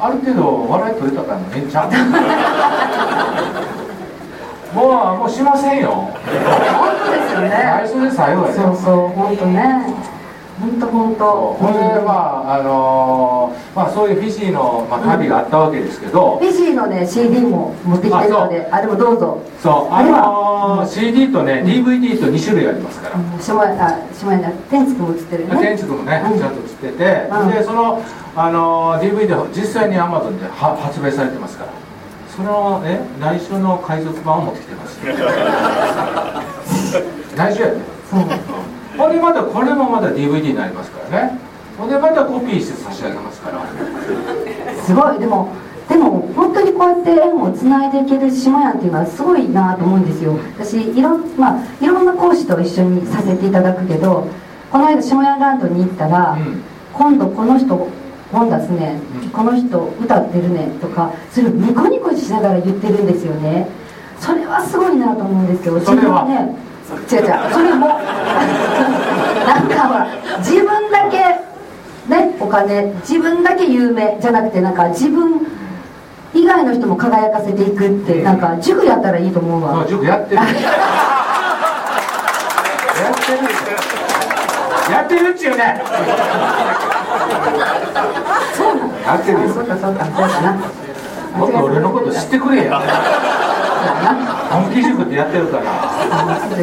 ある程度笑い取れたからええんちゃうもうもうしませんよ。本当ですよね。最初で最後やでそうそう本当ね本当本当。ほんでまああのーまあそういうフィジーの、まあ、旅があったわけですけど、フィジーのね CD も持ってきてるので。あでもどうぞ。そうあのー CD とね DVD と2種類ありますから、下あ下や天竺も映ってるね。天竺もね、うん。ちゃんと映ってて、うん。でその、あのー DVD 実際に Amazon では発売されてますから。そのえ内緒の海賊版を持ってきてます。内緒やで、そうほんでまたこれもまた DVD になりますからね。ほんでまたコピーして差し上げますから。すごい。でもでも本当にこうやって縁をつないでいける島屋っていうのはすごいなと思うんですよ。私いろ,、まあ、いろんな講師と一緒にさせていただくけどこの間島屋ランドに行ったら、うん。今度この人本出すね、うん。この人歌ってるねとかそれをニコニコしながら言ってるんですよね。それはすごいなと思うんですよ。それはね違う。違うそれもなんかほら自分だけねお金自分だけ有名じゃなくてなんか自分以外の人も輝かせていくってなんか塾やったらいいと思うわ。そう塾やってる。やってる。やってるっちゅうね。そう。なのやってるよ。そうかそうかそうかな。もっと俺のこと知ってくれや本気塾ってやってるから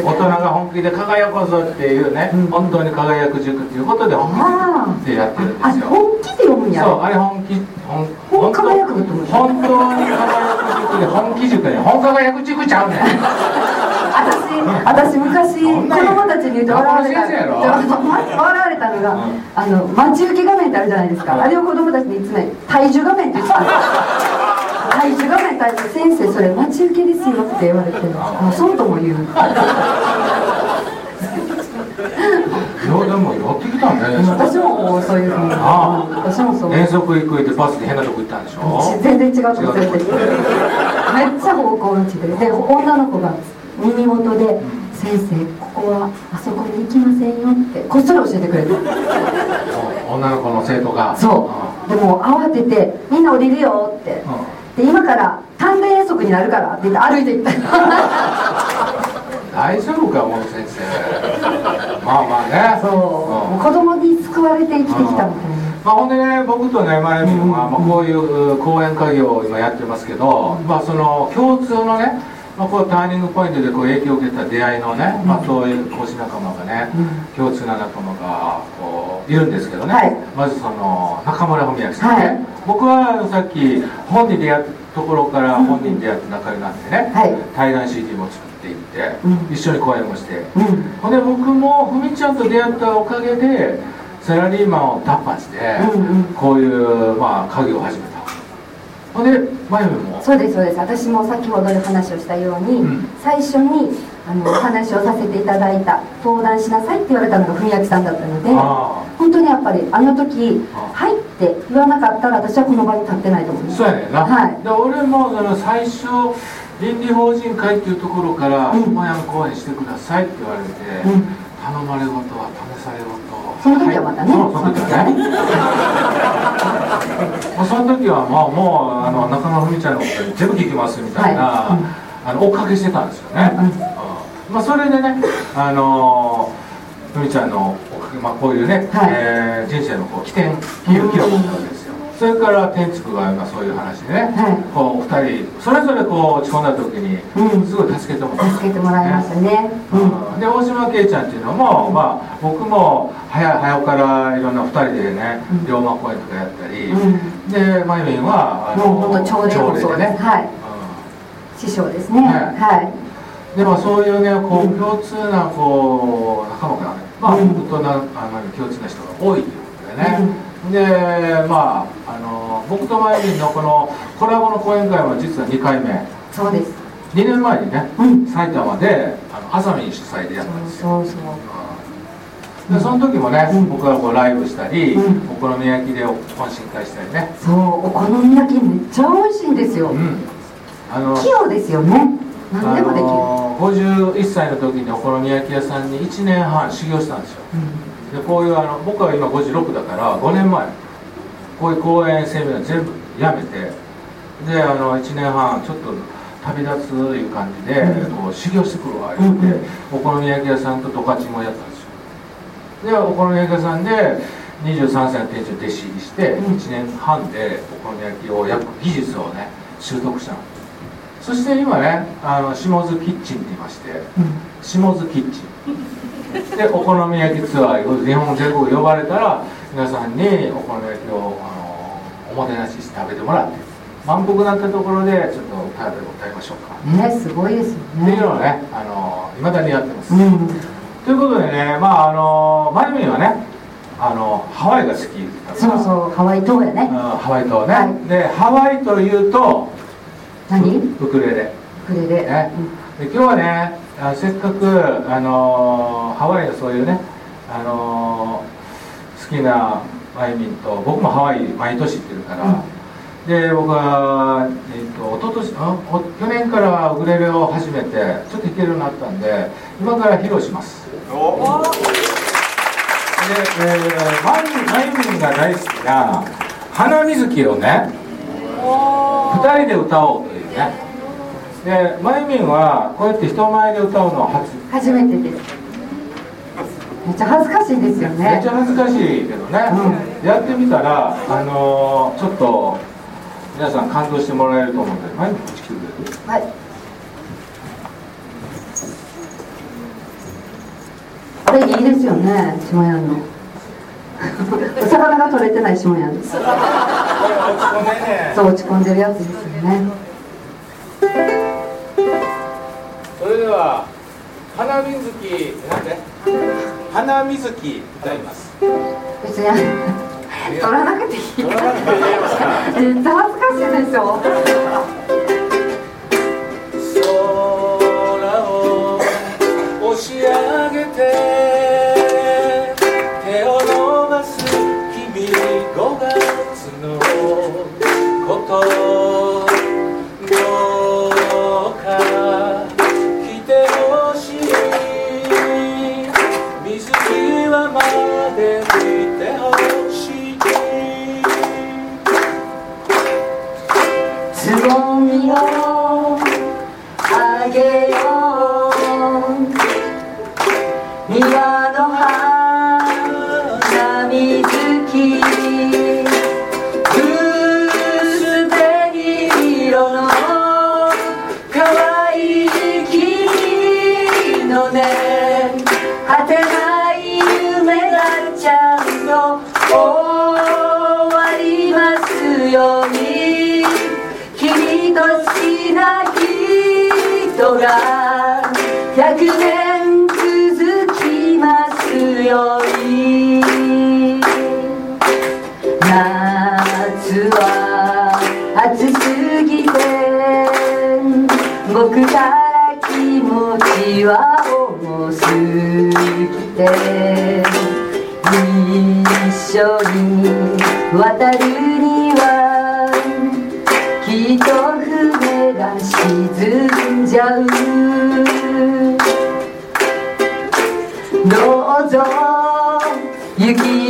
大人が本気で輝こうぞっていうね、うん。本当に輝く塾っていうことで本あ気でやってるんであすよ。本気で読むんや。そうあれ本気本本輝く本当に輝く塾で本気塾で本輝く塾ちゃうねん。私私昔子供たちに言うと笑われた。われたのが、うん。あの待ち受け画面ってあるじゃないですか、うん。あれを子供たちにいつも体重画面って言ってたんですよ体重画面体重先生それ待ち受けですよって言われてあそうとも言う。いやでもやってきたんね私もそういうふうに。ああ。私もそう。遠足行くってバスで変なとこ行ったんでしょ？全然違うとこ連れてって。めっちゃ方向音痴で。で女の子が耳元で「先生ここはあそこに行きませんよ」って。こっそり教えてくれる女の子の生徒が。そう。でも慌てて「みんな降りるよ」って。うんで今から丹田遠足になるからって言って歩いていった。大丈夫かもう先生。まあまあね。そう。もう子供に救われて生きてきたみたいな。まあ、ほんでね僕とねまゆみんは、まあ、こういう講演会を今やってますけど、まあ、その共通のね、まあ、こうターニングポイントでこう影響を受けた出会いのね、まあ、そういう講師仲間がね、共通な仲間がこういるんですけどね、はい。まずその中村文明さんね、はい僕はさっき本に出会ったところから本人に出会って仲良くなってね、はい。対談 CD も作っていって、うん。一緒に講演もして、うん。ほんで僕もふみちゃんと出会ったおかげでサラリーマンを脱破して、うんうん。こういう、まあ、家業を始めた。ほんでまゆみも？そうですそうです。私も先ほど話をしたように、うん。最初にあのお話をさせていただいた登壇しなさいって言われたのが文明さんだったのであ本当にやっぱりあの時あ「はい」って言わなかったら私はこの場に立ってないと思います。そうやねんな、はい。で俺もその最初倫理法人会っていうところから「うん。マヤン講演してください」って言われて、うん。頼まれ事は試され事その時はまたね。そうその時はね。もうその時はまあもうあの中村文ちゃんのこと全部聞きますみたいな、はい。うん。あの追っかけしてたんですよね、うんうんまあ、それでねあの文ちゃんのまあ、こういうね、はい。えー人生のこう起点記録記録だったわけですよ。それから天竺が今そういう話でね、はい。こう二人それぞれこう落ち込んだ時にうん。すごい助けてもらった、助けてもらいましたね。うん。うん。で大島圭ちゃんっていうのも、まあ、僕も早早からいろんな2人でねうん。龍馬公演とかやったり、うん。でまゆみんはあもう本当朝礼もそうです、ね、はい。師匠ですね。はいはい。うんでもそういうねこう共通なこう仲間がね、まあ、うん僕となあの共通な人が多いということでね、でまああの僕とまゆみんのこのコラボの講演会は実は2回目。そうです。2年前にね、うん。埼玉であのあさみん主催でやったんですよ。そうそう。でその時もね、うん。僕はこうライブしたり、うん。お好み焼きで懇親会したりね、そうお好み焼きめっちゃ美味しいんですよ、うん、あの器用ですよね。何でもできる、あの51歳の時にお好み焼き屋さんに1年半修行したんですよ。でこういうあの僕は今56だから5年前こういう講演セミナー全部辞めてであの1年半ちょっと旅立ついう感じで、こう修行してくるわ言って、お好み焼き屋さんと十勝もやったんですよ。でお好み焼き屋さんで23歳の店長弟子入りしてうん。1年半でお好み焼きを焼く技術をね習得したのそして今ねあの下津キッチンって言いまして下津キッチン。でお好み焼きツアー日本全国呼ばれたら皆さんにお好み焼きをあのおもてなしして食べてもらって満腹なったところでちょっと歌で歌いましょうか。ねすごいですよっていうのねをねあの未だにやってます、うん。ということでねまああのマユミンはねあのハワイが好きそうそうハワイ島やうんねハワイ島ね、はい。でハワイというと何？ウクレレ。これでね。で今日はねあせっかく、あのーハワイのそういうね、あのー好きなマイミンと僕もハワイ毎年行ってるから、で僕は、えー、と一昨年あお去年からウクレレを始めてちょっと弾けるようになったんで今から披露します。で、えーマイマイミンが大好きな「花水木」をね2人で歌おうというね。でマイミンはこうやって人前で歌うのは初。初めてです。めっちゃ恥ずかしいですよめっねちゃ恥ずかしいけどね、やってみたらあのーちょっと皆さん感動してもらえると思うんでマイミンこっち来てくれるはい。これいいですよね下屋の。お魚が取れてない下屋です。そう落ち込んでるやつですよねそれでは花水木なんで？花水木歌います。別に取らなくていい取らなくていい。ですかめっちゃ恥ずかしいですよ空を押し上げて手を伸ばす君5月のことみをあげよう。ように夏は暑すぎて僕から気持ちは重すぎて一緒に渡る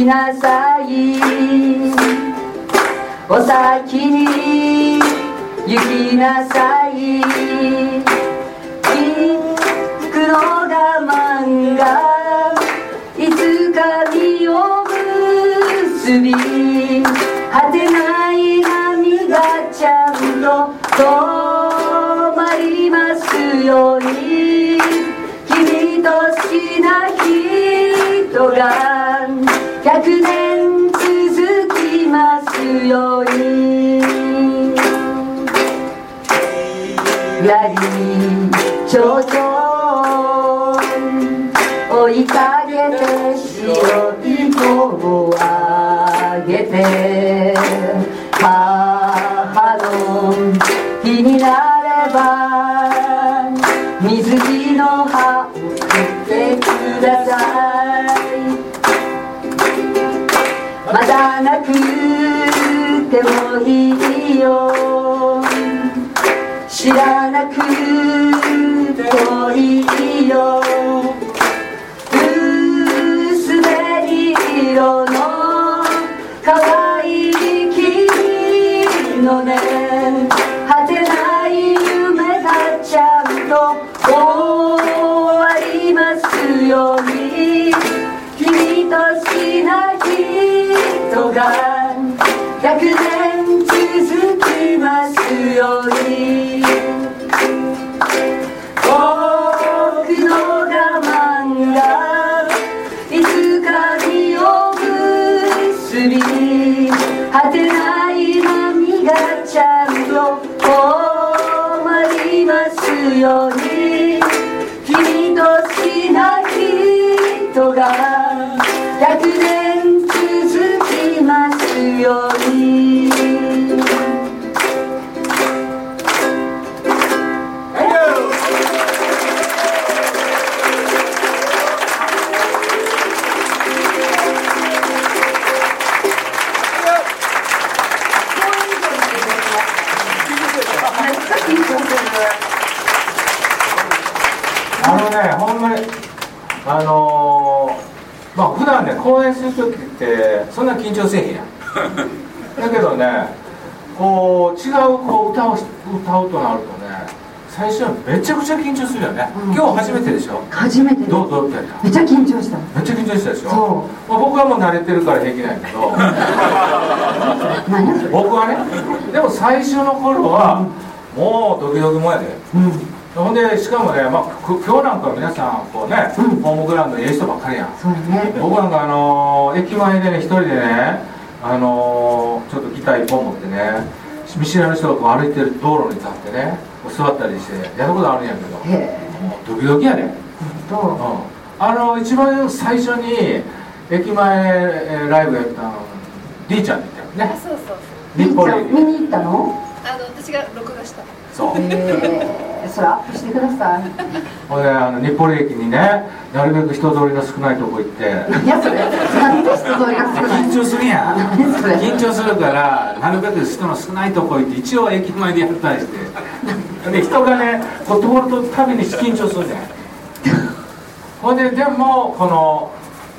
なさいお先に行きなさいピンクの我慢がいつか実を結び果てない波がちゃんと止まりますように。君と好きな人が100年続きますようにやりちょうちょ追いかけて白い子をあげて母の日になれば水着の葉まだなくてもいいよ。知らなくてもいいよ。結び果てない波がちゃんと困りますように君と好きな人が100年あのねほんまにあのー、まあ普段ね公演する時ってそんな緊張せえへんやん。だけどねこう違うこう歌を歌うとなるとね最初はめちゃくちゃ緊張するよね、うん。今日初めてでしょ？初めてどうどうやった？めっちゃ緊張した。めっちゃ緊張したでしょ？そまあ、僕はもう慣れてるから平気なんやけど。僕はねでも最初の頃はもうドキドキもんやで。うん。ほんでしかもね、まあ、く今日なんか皆さんこうね、うん。ホームグラウンドにええ人ばっかりやん。そうやね。僕なんかあのー駅前でね一人でねあのーちょっとギター一本持ってね見知らぬ人がこう歩いてる道路に立ってねこう座ったりしてやることあるんやけど。へえ。もうドキドキやで、うん、とあの一番最初に駅前えーライブやったの D ちゃんって言ったよね。そうそう見に行ったの？あの私が録画した。そう。えー、それアップしてください。ほんであの日暮里駅にねなるべく人通りの少ないとこ行って。いやそれなんで人通りが少ない緊張するやん。緊張するからなるべく人の少ないとこ行って一応駅前でやったりして。で人がねこう通るたびに緊張するじゃん。ほんででもこの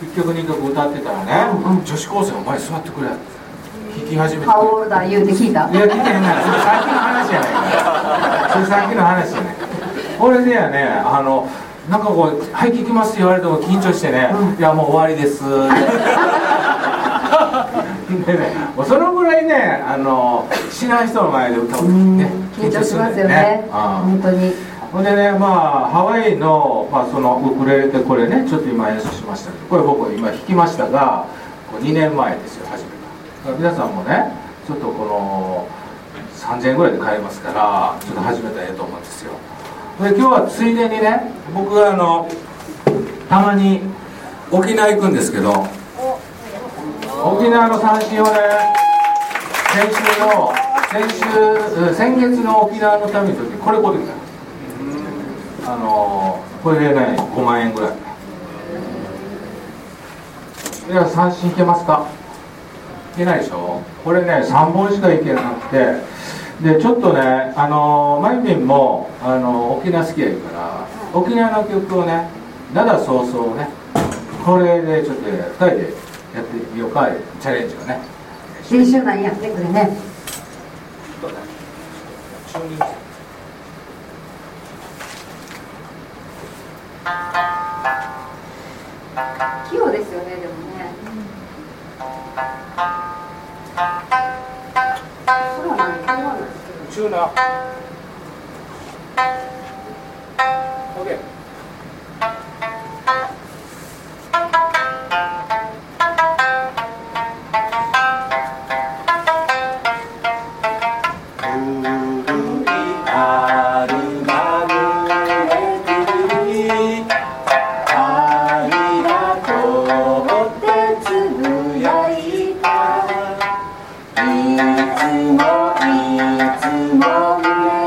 1曲2曲歌ってたらね、うんうん。女子高生お前座ってくれ弾き始めて。ハオールダー言うて聞いた。いや聞いてへんない。それさっきの話やないか。それさっきの話やねこれでやねあのなんかこう「はい聞きます」って言われても緊張してね「いやもう終わりです」でねもうそのぐらいねあの知らん人の前で歌う。うん。ね緊張しますよんだね。うん本当に。ほんでねまあハワイの,、まあそのウクレレでこれねちょっと今演奏しました。けどこれ僕今弾きましたがこう2年前ですよ初めて皆さんもねちょっとこの3000円ぐらいで買えますからちょっと始めたらええと思うんですよ。で今日はついでにね僕はあのたまに沖縄行くんですけど沖縄の三振をね先週の先週先月の沖縄の旅の時これ買うてきた。あのこれでね5万円ぐらい。いや三振いけますか？けないでしょこれね3本しかいけなくてでちょっとねあのマイミンもあの沖縄好きやから沖縄の曲をね灘早々ねこれでちょっと2人でやってみようかチャレンジをね練習なんやってくれね器用ですよねでもねそれは何もいつも胸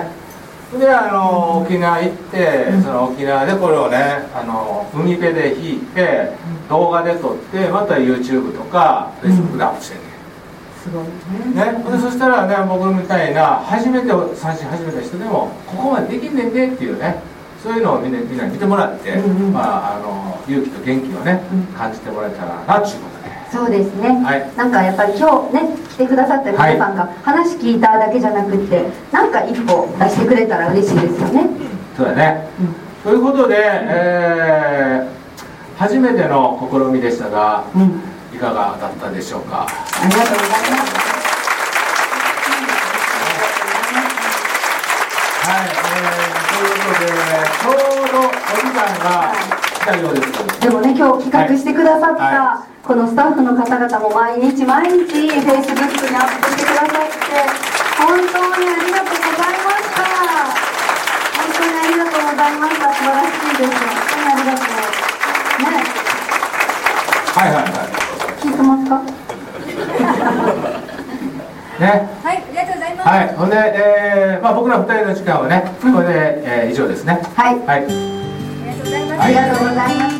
であの沖縄行って、その沖縄でこれをねあの海辺で弾いて動画で撮ってまた YouTube とか Facebook でアップしてんねん。すごいね。ね、でそしたらね僕みたいな初めて三振始めた人でもここまでできんねんでっていうねそういうのをみんなみんなに見てもらって、まあ、あの勇気と元気をね、うん。感じてもらえたらなっていうことでそうですね、はい。なんかやっぱり今日ね来てくださった皆さんが話聞いただけじゃなくってなんか一歩出してくれたら嬉しいですよね、そうだね、ということで、えー初めての試みでしたがうん。うん、いかがだったでしょうか？ありがとうございます。はい、えー、ということでちょうどお時間が来たようですでもね今日企画してくださった、はこのスタッフの方々も毎日毎日 Facebook にアップしてくださって本当にありがとうございました本当にありがとうございました素晴らしいです本当にありがとうねはいはいは聞いてますかいねはい、ありがとうございます。はい、ほんで、えーまあ、僕ら二人の時間はね、これで、えー以上ですね。はいはい。ありがとうございます。ありがとうございま